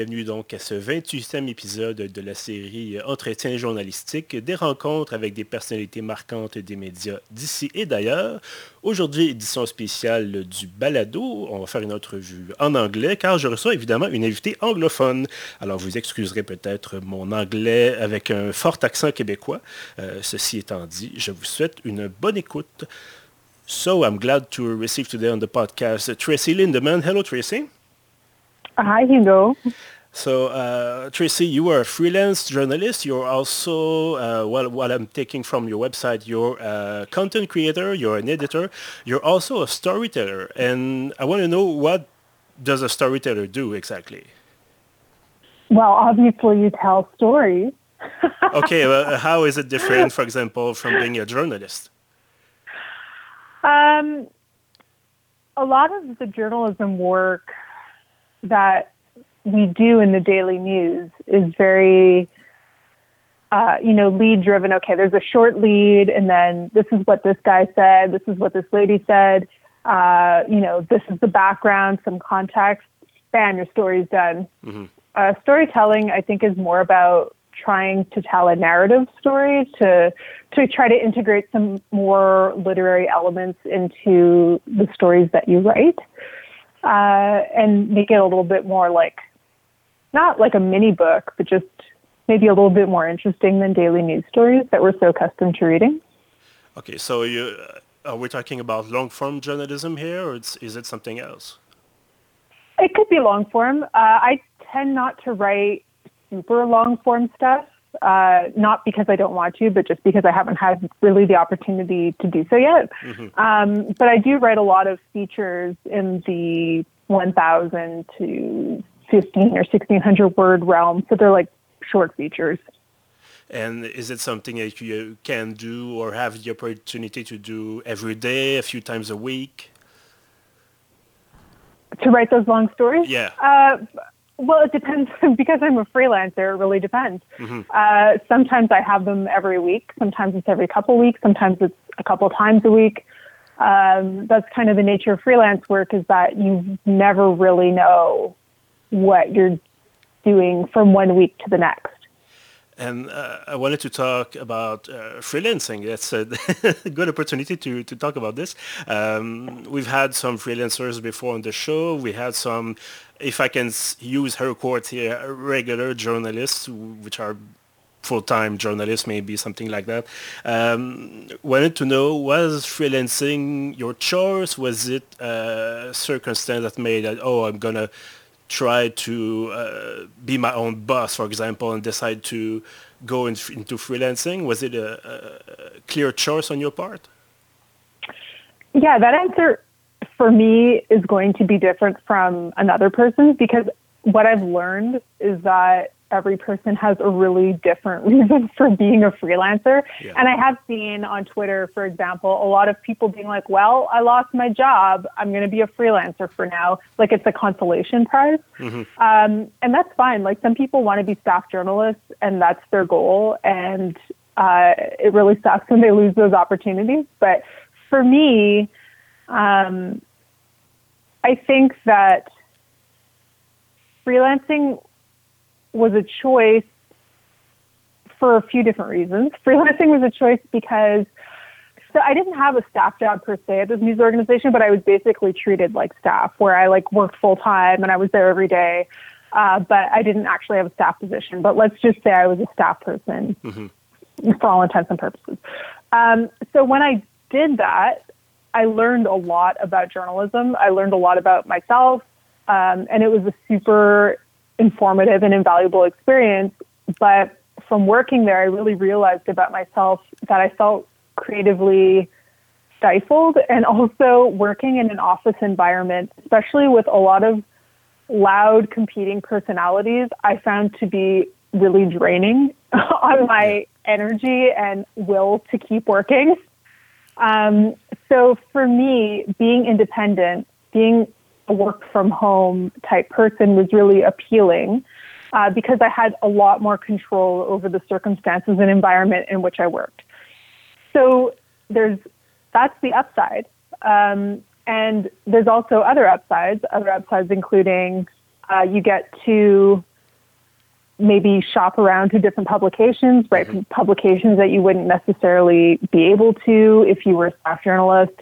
Bienvenue donc à ce 28e épisode de la série Entretien journalistique, des rencontres avec des personnalités marquantes des médias d'ici et d'ailleurs. Aujourd'hui, édition spéciale du Balado. On va faire une entrevue en anglais car je reçois évidemment une invitée anglophone. Alors vous excuserez peut-être mon anglais avec un fort accent québécois. Euh, ceci étant dit, je vous souhaite une bonne écoute. So I'm glad to receive today on the podcast Tracy Lindemann. Hello Tracy. Hi, Hugo. So, uh, Tracy, you are a freelance journalist. You're also, uh, well, what I'm taking from your website, you're a content creator, you're an editor, you're also a storyteller. And I want to know what does a storyteller do exactly? Well, obviously you tell stories. okay, well, how is it different, for example, from being a journalist? Um, a lot of the journalism work that we do in the daily news is very uh, you know, lead driven. Okay, there's a short lead, and then this is what this guy said, this is what this lady said, uh, you know, this is the background, some context, bam, your story's done. Mm-hmm. Uh, storytelling, I think, is more about trying to tell a narrative story, to to try to integrate some more literary elements into the stories that you write uh, and make it a little bit more like not like a mini book, but just maybe a little bit more interesting than daily news stories that we're so accustomed to reading. Okay, so you, are we talking about long form journalism here, or is it something else? It could be long form. Uh, I tend not to write super long form stuff uh, not because I don't want to, but just because I haven't had really the opportunity to do so yet. Mm-hmm. Um, but I do write a lot of features in the 1,000 to 15 or 1,600 word realm. So they're like short features. And is it something that you can do or have the opportunity to do every day, a few times a week? To write those long stories? Yeah. Uh, well, it depends because I'm a freelancer. It really depends. Mm-hmm. Uh, sometimes I have them every week. Sometimes it's every couple weeks. Sometimes it's a couple times a week. Um, that's kind of the nature of freelance work is that you never really know what you're doing from one week to the next. And uh, I wanted to talk about uh, freelancing. That's a good opportunity to, to talk about this. Um, we've had some freelancers before on the show. We had some, if I can use her quote here, regular journalists, which are full-time journalists, maybe something like that. Um, wanted to know, was freelancing your choice? Was it a circumstance that made that, oh, I'm going to try to uh, be my own boss, for example, and decide to go in, into freelancing? Was it a, a, clear choice on your part? Yeah, that answer for me is going to be different from another person's because what I've learned is that every person has a really different reason for being a freelancer. Yeah. And I have seen on Twitter, for example, a lot of people being like, well, I lost my job. I'm going to be a freelancer for now. Like it's a consolation prize. Mm-hmm. Um, and that's fine. Like some people want to be staff journalists and that's their goal. And uh, it really sucks when they lose those opportunities. But for me, um, I think that freelancing was a choice for a few different reasons. Freelancing was a choice because so I didn't have a staff job per se at this news organization, but I was basically treated like staff, where I like worked full time and I was there every day. Uh, but I didn't actually have a staff position. But let's just say I was a staff person mm-hmm. for all intents and purposes. Um, so when I did that, I learned a lot about journalism. I learned a lot about myself, um, and it was a super informative and invaluable experience. But from working there, I really realized about myself that I felt creatively stifled and also working in an office environment, especially with a lot of loud competing personalities, I found to be really draining on my energy and will to keep working. Um, so for me, being independent being a work from home type person was really appealing uh, because I had a lot more control over the circumstances and environment in which I worked. So there's that's the upside. Um, and there's also other upsides, other upsides including uh, you get to maybe shop around to different publications, write mm-hmm. publications that you wouldn't necessarily be able to if you were a staff journalist.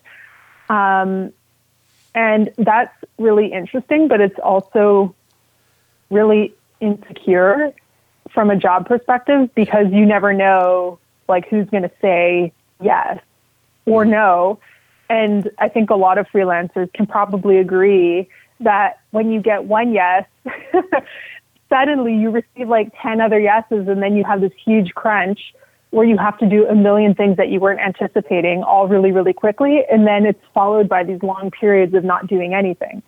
Um, and that's really interesting, but it's also really insecure from a job perspective because you never know like who's going to say yes or mm-hmm. no. And I think a lot of freelancers can probably agree that when you get one yes, suddenly you receive like 10 other yeses and then you have this huge crunch where you have to do a million things that you weren't anticipating all really, really quickly. And then it's followed by these long periods of not doing anything.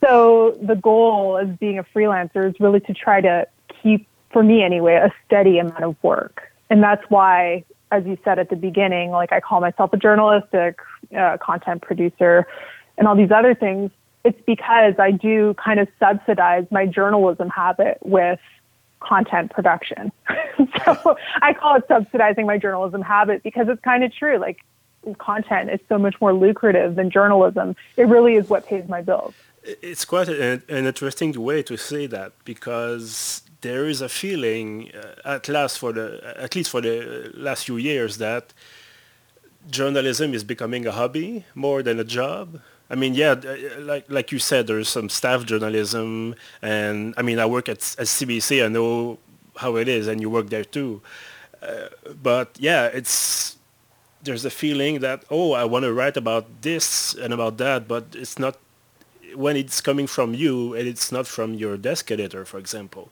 So the goal as being a freelancer is really to try to keep, for me anyway, a steady amount of work. And that's why, as you said at the beginning, like I call myself a journalist, a, a content producer, and all these other things. It's because I do kind of subsidize my journalism habit with content production. so I call it subsidizing my journalism habit because it's kind of true. Like content is so much more lucrative than journalism. It really is what pays my bills it's quite a, an interesting way to say that because there is a feeling, uh, at last for the at least for the last few years, that journalism is becoming a hobby more than a job. I mean, yeah, uh, like like you said, there's some staff journalism, and I mean, I work at, at CBC. I know how it is, and you work there too. Uh, but yeah, it's there's a feeling that oh, I want to write about this and about that, but it's not when it's coming from you and it's not from your desk editor, for example,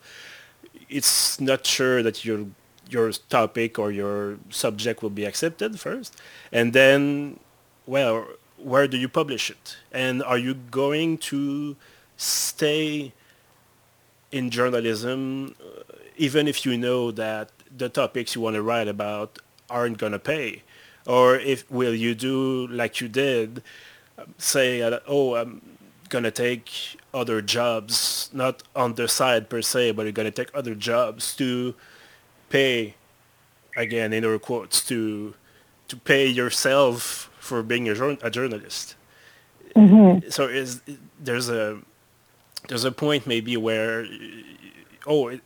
it's not sure that your your topic or your subject will be accepted first, and then, well, where do you publish it? And are you going to stay in journalism, uh, even if you know that the topics you want to write about aren't going to pay? Or if will you do like you did, say, uh, oh, um, gonna take other jobs, not on the side per se, but you're gonna take other jobs to pay, again in air quotes, to to pay yourself for being a, a journalist. Mm-hmm. So is there's a there's a point maybe where oh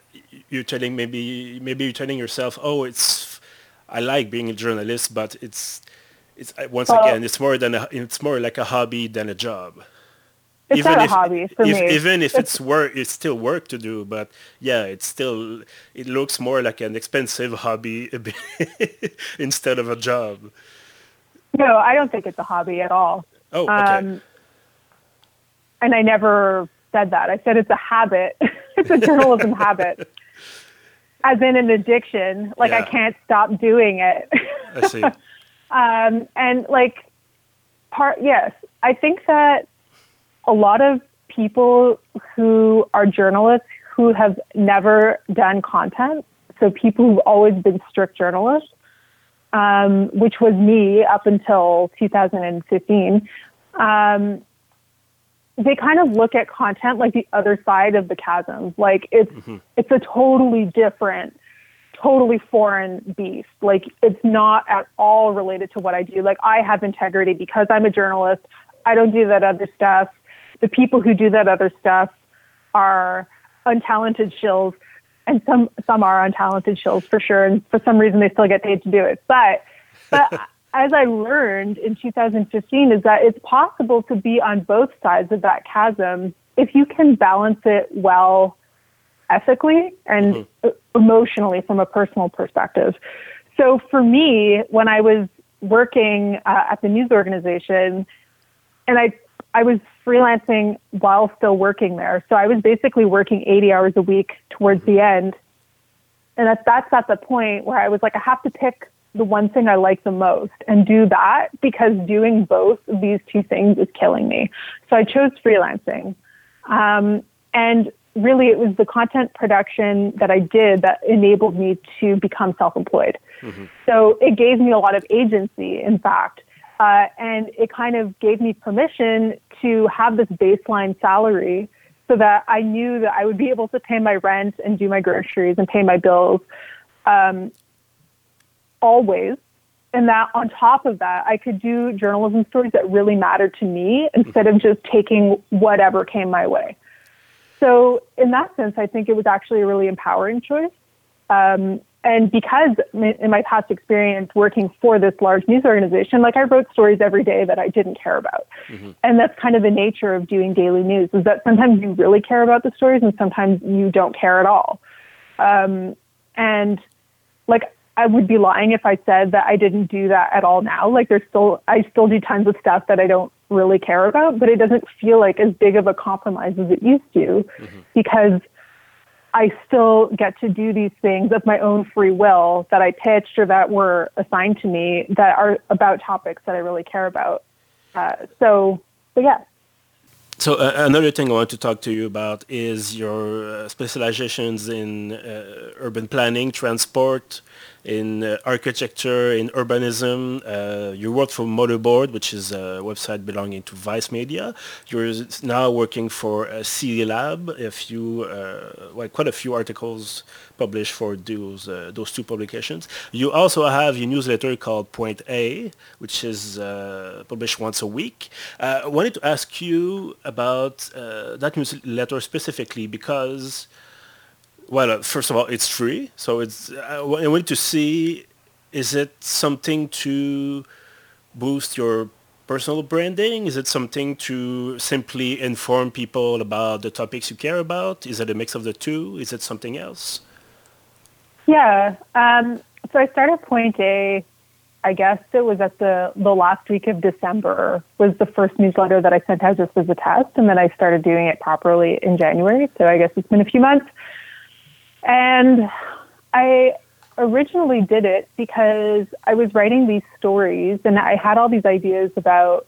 you're telling maybe maybe you're telling yourself oh it's I like being a journalist but it's it's once well, again it's more than a, it's more like a hobby than a job. It's even not if, a hobby for if, me. Even if it's, it's work, it's still work to do. But yeah, it's still it looks more like an expensive hobby instead of a job. No, I don't think it's a hobby at all. Oh, okay. Um, and I never said that. I said it's a habit. it's a journalism habit. As in an addiction. Like yeah. I can't stop doing it. I see. um, and like part yes, I think that a lot of people who are journalists who have never done content, so people who've always been strict journalists, um, which was me up until 2015, um, they kind of look at content like the other side of the chasm. Like it's mm-hmm. it's a totally different, totally foreign beast. Like it's not at all related to what I do. Like I have integrity because I'm a journalist. I don't do that other stuff the people who do that other stuff are untalented shills, and some some are untalented shills for sure. And for some reason, they still get paid to do it. But but as I learned in 2015, is that it's possible to be on both sides of that chasm if you can balance it well ethically and mm-hmm. emotionally from a personal perspective. So for me, when I was working uh, at the news organization, and I I was freelancing while still working there. So I was basically working 80 hours a week towards the end. And that's, that's at the point where I was like, I have to pick the one thing I like the most and do that because doing both of these two things is killing me. So I chose freelancing. Um, and really, it was the content production that I did that enabled me to become self employed. Mm-hmm. So it gave me a lot of agency, in fact. Uh, and it kind of gave me permission to have this baseline salary so that I knew that I would be able to pay my rent and do my groceries and pay my bills um, always. And that on top of that, I could do journalism stories that really mattered to me instead of just taking whatever came my way. So, in that sense, I think it was actually a really empowering choice. Um, and because in my past experience working for this large news organization, like I wrote stories every day that I didn't care about. Mm-hmm. And that's kind of the nature of doing daily news is that sometimes you really care about the stories and sometimes you don't care at all. Um, and like I would be lying if I said that I didn't do that at all now. Like there's still, I still do tons of stuff that I don't really care about, but it doesn't feel like as big of a compromise as it used to mm-hmm. because I still get to do these things of my own free will that I pitched or that were assigned to me that are about topics that I really care about. Uh, so, so yeah. So uh, another thing I want to talk to you about is your uh, specializations in uh, urban planning, transport, in uh, architecture, in urbanism. Uh, you worked for Motherboard, which is a website belonging to Vice Media. You're now working for uh, CityLab. A few, uh, well, quite a few articles published for those uh, those two publications. You also have a newsletter called Point A, which is uh, published once a week. I wanted to ask you about that newsletter specifically because well, uh, first of all, it's free, so it's. Uh, I want to see, is it something to boost your personal branding? Is it something to simply inform people about the topics you care about? Is it a mix of the two? Is it something else? Yeah. Um, so I started Point A. I guess it was at the the last week of December was the first newsletter that I sent out just as a test, and then I started doing it properly in January. So I guess it's been a few months. And I originally did it because I was writing these stories and I had all these ideas about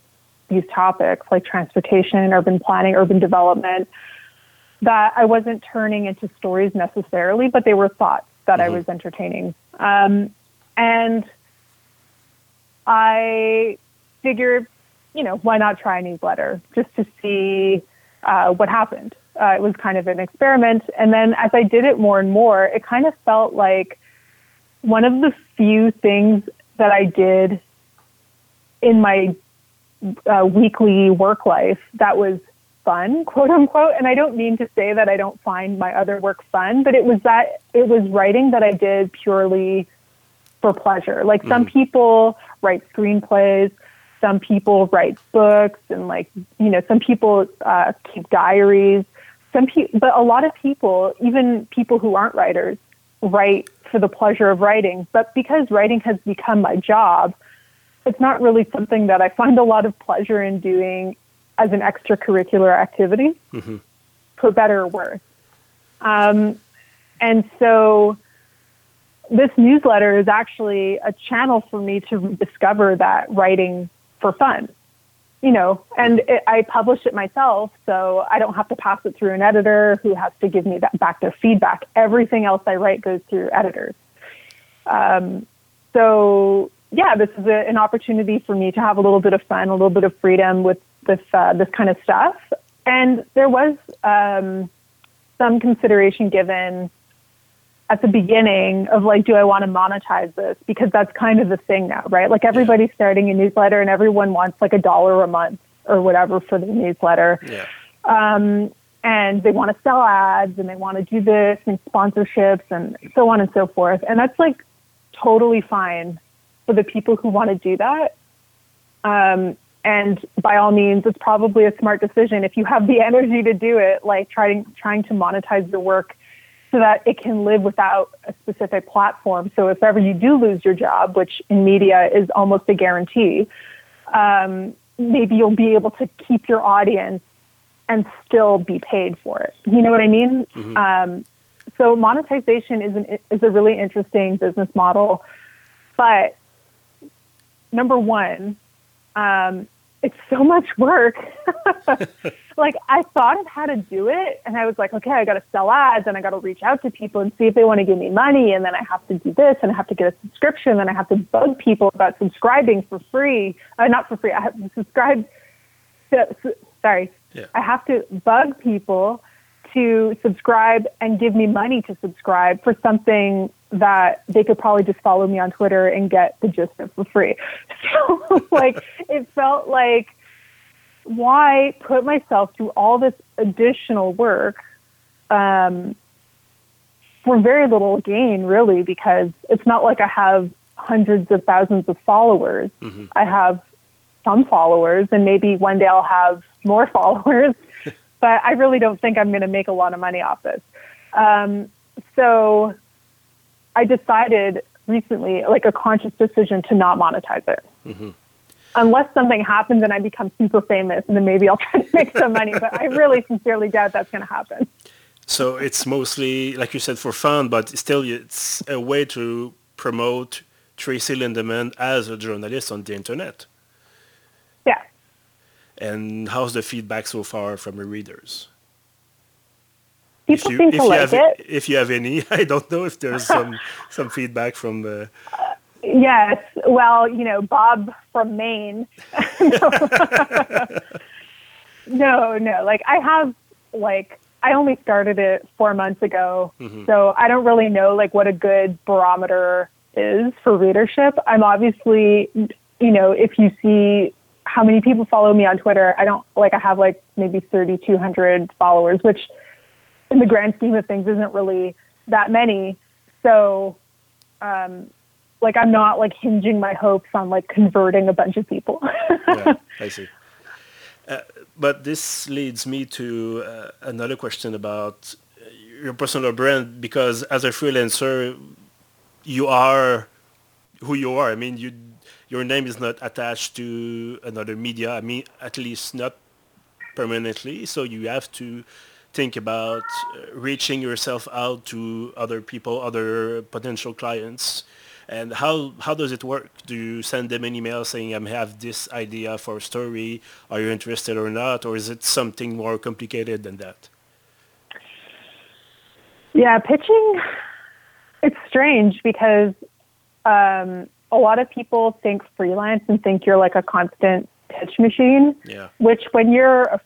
these topics like transportation, urban planning, urban development that I wasn't turning into stories necessarily, but they were thoughts that mm-hmm. I was entertaining. Um, and I figured, you know, why not try a newsletter just to see uh, what happened. Uh, it was kind of an experiment. And then as I did it more and more, it kind of felt like one of the few things that I did in my uh, weekly work life that was fun, quote unquote. And I don't mean to say that I don't find my other work fun, but it was that it was writing that I did purely for pleasure. Like mm-hmm. some people write screenplays, some people write books, and like, you know, some people uh, keep diaries some people, but a lot of people, even people who aren't writers, write for the pleasure of writing. But because writing has become my job, it's not really something that I find a lot of pleasure in doing as an extracurricular activity, mm-hmm. for better or worse. Um, and so this newsletter is actually a channel for me to discover that writing for fun you know, and it, I publish it myself, so I don't have to pass it through an editor who has to give me that back their feedback. Everything else I write goes through editors. Um, so yeah, this is a, an opportunity for me to have a little bit of fun, a little bit of freedom with this uh, this kind of stuff. And there was um, some consideration given at the beginning of like, do I want to monetize this? Because that's kind of the thing now, right? Like everybody's starting a newsletter and everyone wants like a dollar a month or whatever for the newsletter. Yeah. Um, and they want to sell ads and they want to do this and sponsorships and so on and so forth. And that's like totally fine for the people who want to do that. Um, and by all means, it's probably a smart decision if you have the energy to do it, like trying trying to monetize your work so that it can live without a specific platform. So if ever you do lose your job, which in media is almost a guarantee, um, maybe you'll be able to keep your audience and still be paid for it. You know what I mean? Mm-hmm. Um, so monetization is an, is a really interesting business model, but number one, um, it's so much work. like I thought of how to do it and I was like, okay, I got to sell ads and I got to reach out to people and see if they want to give me money. And then I have to do this and I have to get a subscription and I have to bug people about subscribing for free. Uh, not for free. I have to subscribe. To, sorry. Yeah. I have to bug people to subscribe and give me money to subscribe for something that they could probably just follow me on Twitter and get the gist of for free. So like it felt like why put myself through all this additional work um, for very little gain, really, because it's not like I have hundreds of thousands of followers. Mm-hmm. I have some followers, and maybe one day I'll have more followers, but I really don't think I'm going to make a lot of money off this. Um, so I decided recently, like a conscious decision, to not monetize it. Mm-hmm unless something happens and I become super famous, and then maybe I'll try to make some money. But I really sincerely doubt that's going to happen. So it's mostly, like you said, for fun, but still, it's a way to promote Tracy Lindeman as a journalist on the internet. Yeah. And how's the feedback so far from your readers? People you, seem to like have, it. If you have any, I don't know if there's some some feedback from. Uh, Yes. Well, you know, Bob from Maine. no, no. Like I have like I only started it four months ago, mm-hmm. so I don't really know like what a good barometer is for readership. I'm obviously, you know, if you see how many people follow me on Twitter, I don't like I have like maybe 3,200 followers, which in the grand scheme of things isn't really that many. So, um, like I'm not like hinging my hopes on like converting a bunch of people. yeah, I see. Uh, but this leads me to uh, another question about your personal brand because as a freelancer, you are who you are. I mean, you your name is not attached to another media. I mean, at least not permanently. So you have to think about uh, reaching yourself out to other people, other potential clients and how how does it work? Do you send them an email saying I have this idea for a story? Are you interested or not? Or is it something more complicated than that? Yeah, pitching it's strange because um, a lot of people think freelance and think you're like a constant pitch machine. Yeah. Which when you're a,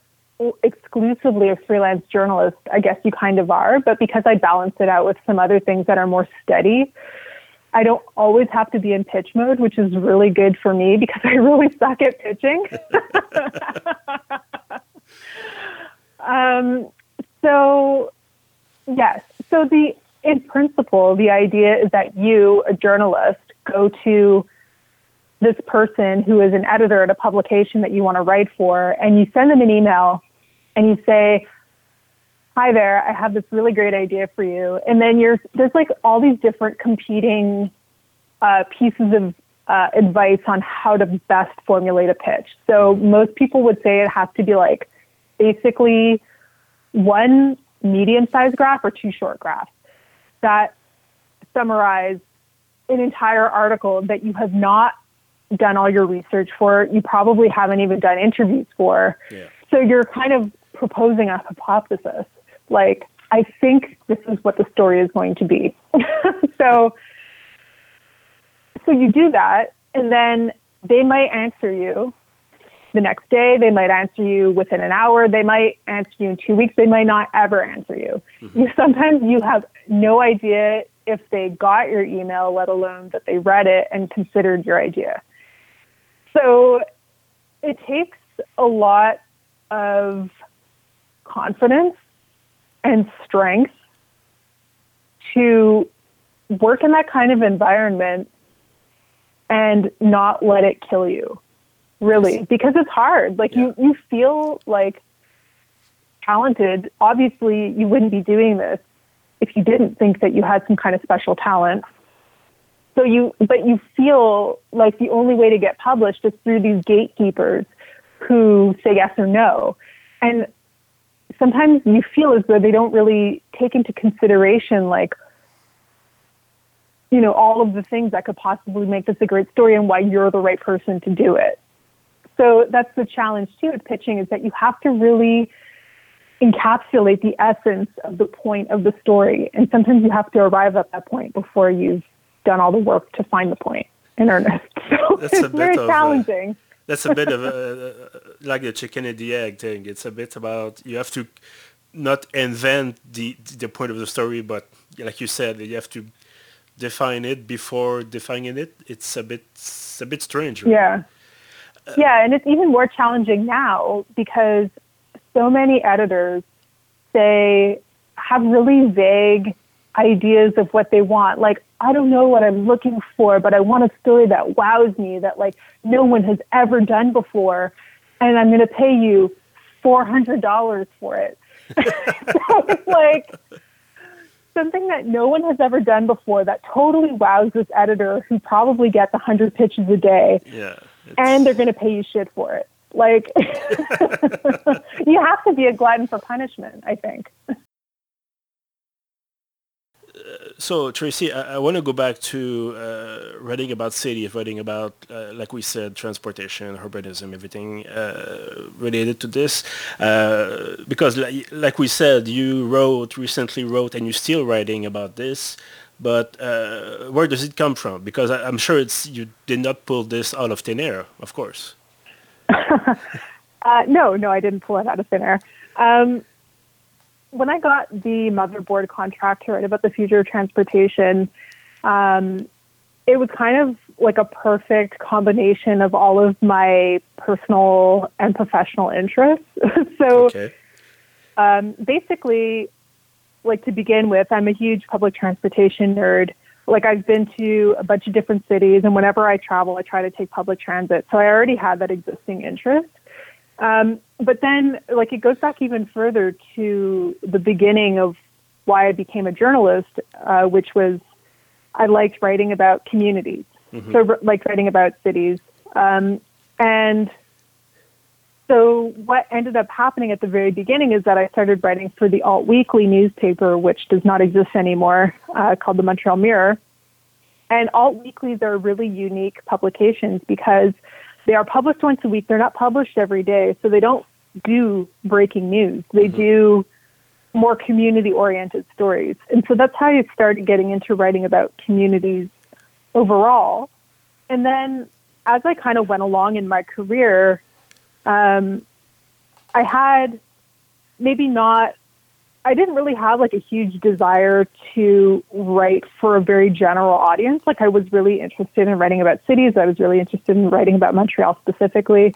exclusively a freelance journalist, I guess you kind of are. But because I balance it out with some other things that are more steady, I don't always have to be in pitch mode, which is really good for me because I really suck at pitching. um, so, yes. So the in principle, the idea is that you, a journalist, go to this person who is an editor at a publication that you want to write for, and you send them an email and you say, hi there, I have this really great idea for you. And then you're, there's like all these different competing uh, pieces of uh, advice on how to best formulate a pitch. So most people would say it has to be like basically one medium sized graph or two short graphs that summarize an entire article that you have not done all your research for. You probably haven't even done interviews for. Yeah. So you're kind of proposing a hypothesis like I think this is what the story is going to be. so so you do that and then they might answer you the next day, they might answer you within an hour, they might answer you in 2 weeks, they might not ever answer you. Mm-hmm. you sometimes you have no idea if they got your email, let alone that they read it and considered your idea. So it takes a lot of confidence and strength to work in that kind of environment and not let it kill you. Really because it's hard. Like yeah. you you feel like talented. Obviously you wouldn't be doing this if you didn't think that you had some kind of special talent. So you but you feel like the only way to get published is through these gatekeepers who say yes or no. And sometimes you feel as though they don't really take into consideration like you know all of the things that could possibly make this a great story and why you're the right person to do it So that's the challenge too with pitching is that you have to really encapsulate the essence of the point of the story. And sometimes you have to arrive at that point before you've done all the work to find the point in earnest. So that's it's very of, challenging. That's a bit of a, like the chicken and the egg thing. It's a bit about you have to not invent the the point of the story, but like you said, you have to define it before defining it. It's a bit it's a bit strange. Right? Yeah. Uh, yeah, and it's even more challenging now because so many editors say have really vague ideas of what they want. Like, I don't know what I'm looking for, but I want a story that wows me, that like no one has ever done before, and I'm going to pay you $400 for it. so it's like something that no one has ever done before that totally wows this editor who probably gets a 100 pitches a day. Yeah. And they're going to pay you shit for it. Like, you have to be a glutton for punishment, I think. So Tracy, I, I want to go back to uh, writing about cities, writing about, uh, like we said, transportation, urbanism, everything uh, related to this, uh, because like, like, we said, you wrote recently wrote, and you're still writing about this. But uh, where does it come from? Because I, am sure it's you did not pull this out of thin air, of course. Uh, no, no, I didn't pull it out of thin air. Um, when I got the motherboard contract to write about the future of transportation, um, it was kind of like a perfect combination of all of my personal and professional interests. so okay. um, basically, like to begin with, I'm a huge public transportation nerd. Like I've been to a bunch of different cities, and whenever I travel, I try to take public transit. So I already had that existing interest. Um, but then, like, it goes back even further to the beginning of why I became a journalist, uh, which was I liked writing about communities. Mm-hmm. So, like writing about cities. Um, and so, what ended up happening at the very beginning is that I started writing for the Alt Weekly newspaper, which does not exist anymore, uh, called the Montreal Mirror. And Alt Weeklies are really unique publications because they are published once a week. They're not published every day, so they don't do breaking news. They mm-hmm. do more community oriented stories. And so that's how I started getting into writing about communities overall. And then as I kind of went along in my career, um, I had maybe not I didn't really have like a huge desire to write for a very general audience. Like I was really interested in writing about cities. I was really interested in writing about Montreal specifically.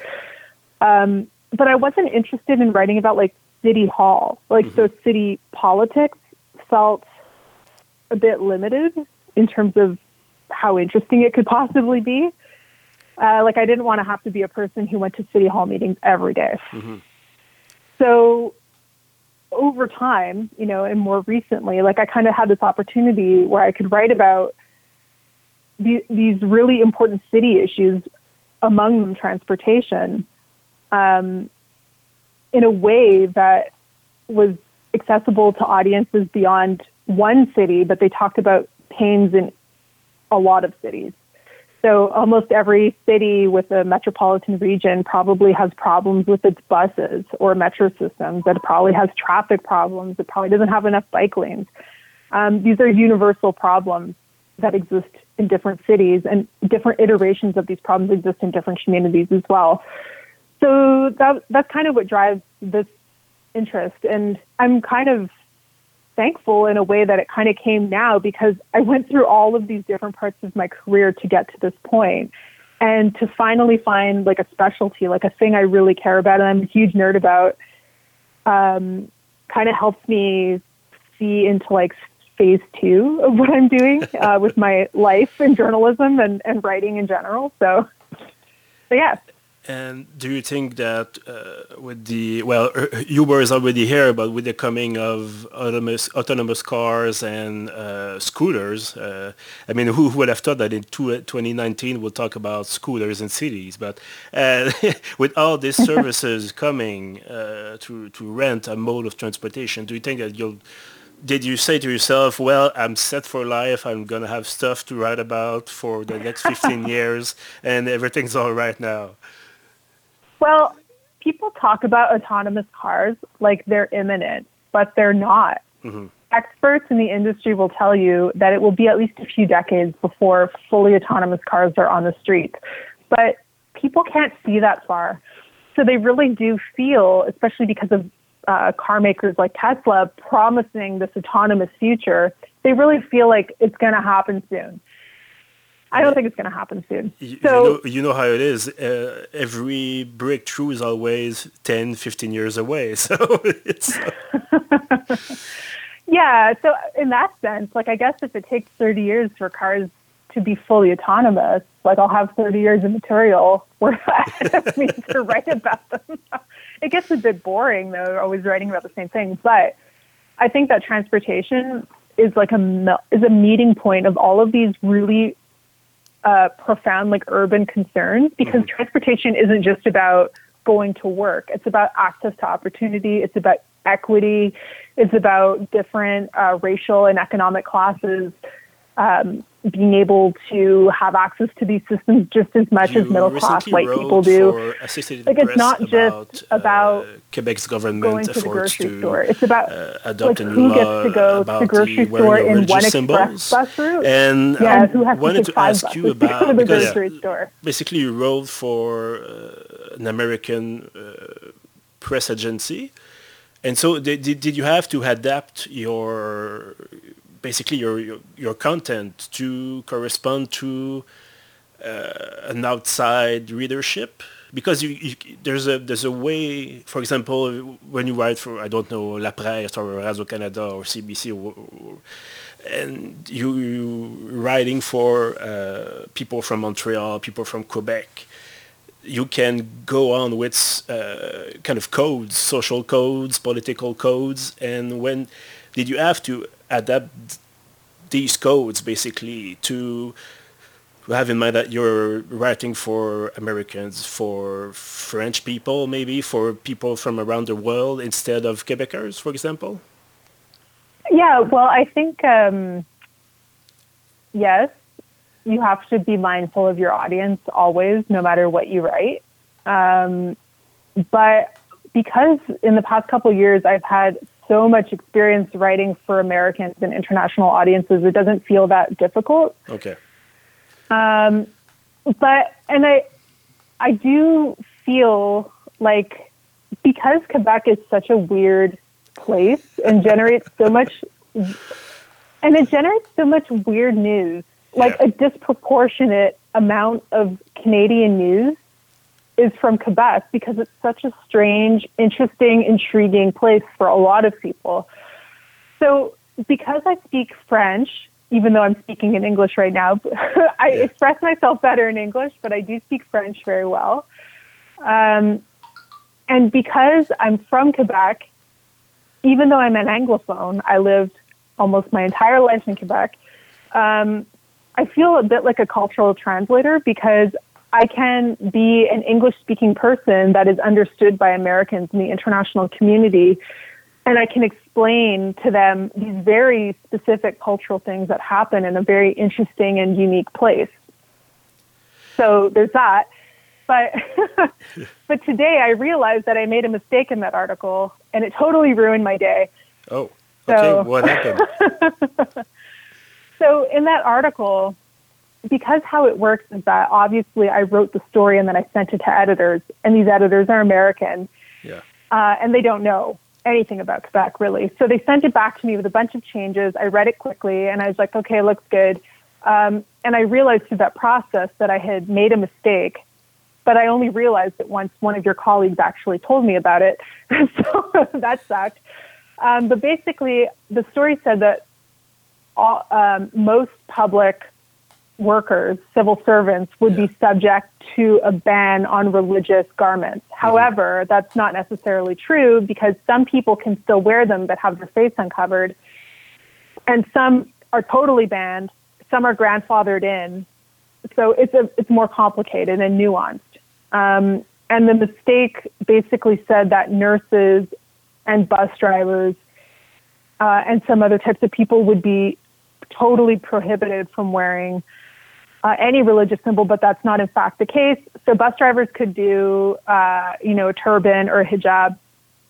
Um, but I wasn't interested in writing about like city hall. Like mm-hmm. so city politics felt a bit limited in terms of how interesting it could possibly be. Uh, like I didn't want to have to be a person who went to city hall meetings every day. Mm-hmm. So over time, you know, and more recently, like I kind of had this opportunity where I could write about the, these really important city issues, among them transportation, um, in a way that was accessible to audiences beyond one city, but they talked about pains in a lot of cities. So almost every city with a metropolitan region probably has problems with its buses or metro systems. It probably has traffic problems. It probably doesn't have enough bike lanes. Um, these are universal problems that exist in different cities, and different iterations of these problems exist in different communities as well. So that that's kind of what drives this interest, and I'm kind of thankful in a way that it kind of came now because I went through all of these different parts of my career to get to this. And to finally find like a specialty, like a thing I really care about and I'm a huge nerd about, um, kind of helps me see into like phase two of what I'm doing uh, with my life in journalism and, and writing in general. So, so yeah. And do you think that uh, with the well, uh, Uber is already here, but with the coming of autonomous autonomous cars and uh, scooters, uh, I mean, who, would have thought that in two, 2019 we'll talk about scooters in cities? But uh, with all these services coming uh, to to rent a mode of transportation, do you think that you'll did you say to yourself, well, I'm set for life. I'm going to have stuff to write about for the next 15 years and everything's all right now? Well, people talk about autonomous cars like they're imminent, but they're not. Mm-hmm. Experts in the industry will tell you that it will be at least a few decades before fully autonomous cars are on the streets. But people can't see that far. So they really do feel, especially because of uh, car makers like Tesla promising this autonomous future, they really feel like it's going to happen soon. I don't think it's going to happen soon. You, so, you know, you know how it is. Uh, every breakthrough is always 10, 15 years away. So it's. yeah. So in that sense, like I guess if it takes 30 years for cars to be fully autonomous, like I'll have 30 years of material where I me to write about them. it gets a bit boring though, always writing about the same thing. But I think that transportation is like a is a meeting point of all of these really uh, profound like urban concerns because mm-hmm. transportation isn't just about going to work. It's about access to opportunity. It's about equity. It's about different uh, racial and economic classes um, being able to have access to these systems just as much you as middle class white people do. Like it's not just about, uh, Quebec's government going to the grocery to, store. It's about uh, adopt like, who gets to go to the grocery store in one express bus route. And yeah, who has wanted to, to ask you about the because grocery store. basically you wrote for uh, an American uh, press agency. And so did, did you have to adapt your basically your, your, your content to correspond to uh, an outside readership? Because you, you, there's a there's a way for example when you write for I don't know La Presse or Radio Canada or CBC and you, you writing for uh, people from Montreal people from Quebec you can go on with uh, kind of codes social codes political codes and when did you have to adapt these codes basically to have in mind that you're writing for Americans, for French people, maybe for people from around the world instead of Quebecers, for example? Yeah, well, I think um, yes, you have to be mindful of your audience always, no matter what you write. Um, but because in the past couple years I've had so much experience writing for Americans and international audiences, it doesn't feel that difficult. Okay. Um, but and I, I do feel like because Quebec is such a weird place and generates so much, and it generates so much weird news, like yeah. a disproportionate amount of Canadian news is from Quebec because it's such a strange, interesting, intriguing place for a lot of people. So, because I speak French, even though I'm speaking in English right now, I yeah. express myself better in English, but I do speak French very well. Um, and because I'm from Quebec, even though I'm an Anglophone, I lived almost my entire life in Quebec. Um, I feel a bit like a cultural translator because I can be an English speaking person that is understood by Americans in the international community. And I can explain to them these very specific cultural things that happen in a very interesting and unique place. So there's that. But, but today I realized that I made a mistake in that article and it totally ruined my day. Oh, okay. So, what happened? so in that article, because how it works is that obviously I wrote the story and then I sent it to editors, and these editors are American. Yeah. Uh, and they don't know anything about Quebec really. So they sent it back to me with a bunch of changes. I read it quickly and I was like, okay, looks good. Um, and I realized through that process that I had made a mistake, but I only realized it once one of your colleagues actually told me about it. so that sucked. Um, but basically, the story said that all, um, most public workers, civil servants, would yeah. be subject to a ban on religious garments. Mm-hmm. However, that's not necessarily true because some people can still wear them but have their face uncovered. And some are totally banned, some are grandfathered in. So it's, a, it's more complicated and nuanced. Um, and the mistake basically said that nurses and bus drivers uh, and some other types of people would be totally prohibited from wearing uh, any religious symbol, but that's not in fact the case. So bus drivers could do, uh, you know, a turban or a hijab.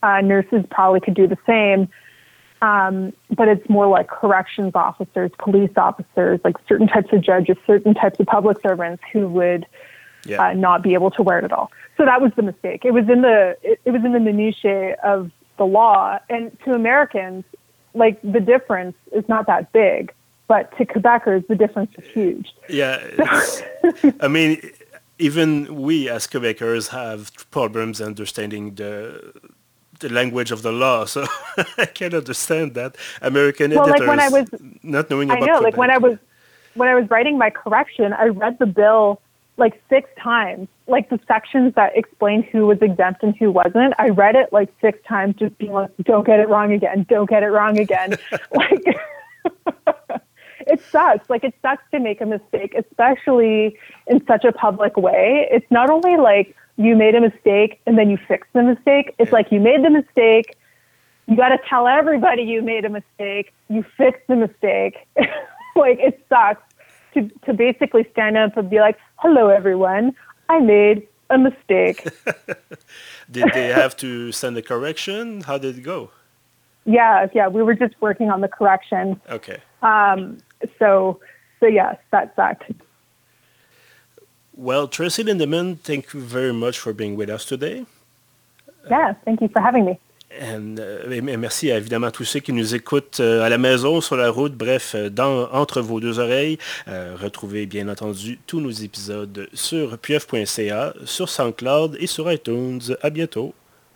Uh, nurses probably could do the same. Um, but it's more like corrections officers, police officers, like certain types of judges, certain types of public servants who would yeah. uh, not be able to wear it at all. So that was the mistake. It was in the it, it was in the minutiae of the law, and to Americans, like the difference is not that big, but to Quebecers, the difference is huge. Yeah, I mean, even we as Quebecers have problems understanding the the language of the law, so I can understand that American well, editors like when I was, not knowing about. I know, Quebec. like when I was when I was writing my correction, I read the bill like six times, like the sections that explained who was exempt and who wasn't. I read it like six times, just being like, "Don't get it wrong again! Don't get it wrong again!" like. It sucks. Like it sucks to make a mistake, especially in such a public way. It's not only like you made a mistake and then you fix the mistake. It's like you made the mistake. You got to tell everybody you made a mistake. You fixed the mistake. like it sucks to, to basically stand up and be like, hello, everyone. I made a mistake. did they have to send a correction? How did it go? Yeah, yeah. We were just working on the correction. Okay. Um, so, so yes, that sucked. Well, Tracy Lindemann, thank you very much for being with us today. Yeah, thank you for having me. And, uh, merci à, évidemment tous ceux qui nous écoutent euh, à la maison, sur la route, bref, euh, dans, entre vos deux oreilles. Euh, retrouvez bien entendu tous nos épisodes sur puf.ca, sur SoundCloud et sur iTunes. À bientôt.